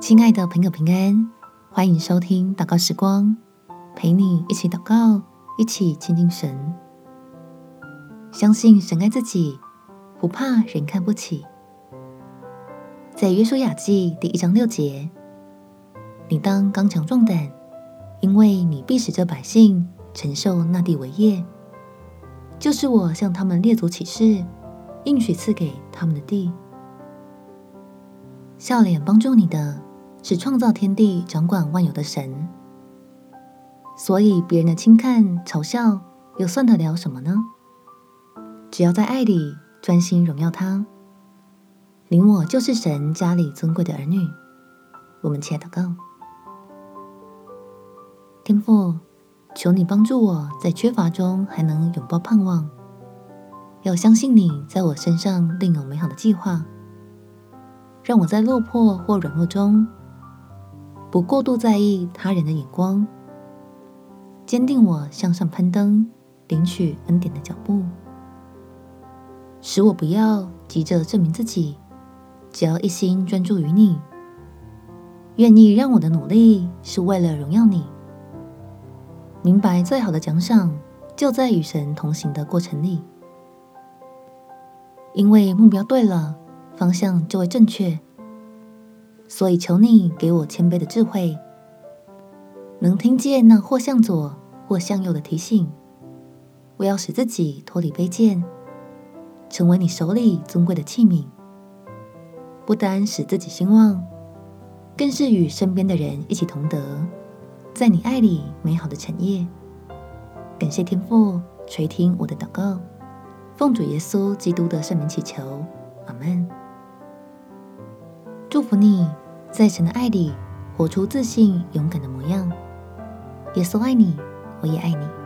亲爱的朋友，平安，欢迎收听祷告时光，陪你一起祷告，一起亲近神。相信神爱自己，不怕人看不起。在约书亚记第一章六节，你当刚强壮胆，因为你必使这百姓承受那地为业，就是我向他们列祖起誓，应许赐给他们的地。笑脸帮助你的是创造天地、掌管万有的神，所以别人的轻看、嘲笑，又算得了什么呢？只要在爱里专心荣耀他，你我就是神家里尊贵的儿女。我们起来祷告，天父，求你帮助我在缺乏中还能拥抱盼望，要相信你在我身上另有美好的计划。让我在落魄或软弱中，不过度在意他人的眼光，坚定我向上攀登、领取恩典的脚步，使我不要急着证明自己，只要一心专注于你，愿意让我的努力是为了荣耀你。明白最好的奖赏就在与神同行的过程里，因为目标对了。方向就会正确，所以求你给我谦卑的智慧，能听见那或向左或向右的提醒。我要使自己脱离卑贱，成为你手里尊贵的器皿，不单使自己兴旺，更是与身边的人一起同得，在你爱里美好的产业。感谢天父垂听我的祷告，奉主耶稣基督的圣名祈求，阿门。祝福你，在神的爱里活出自信、勇敢的模样。耶稣爱你，我也爱你。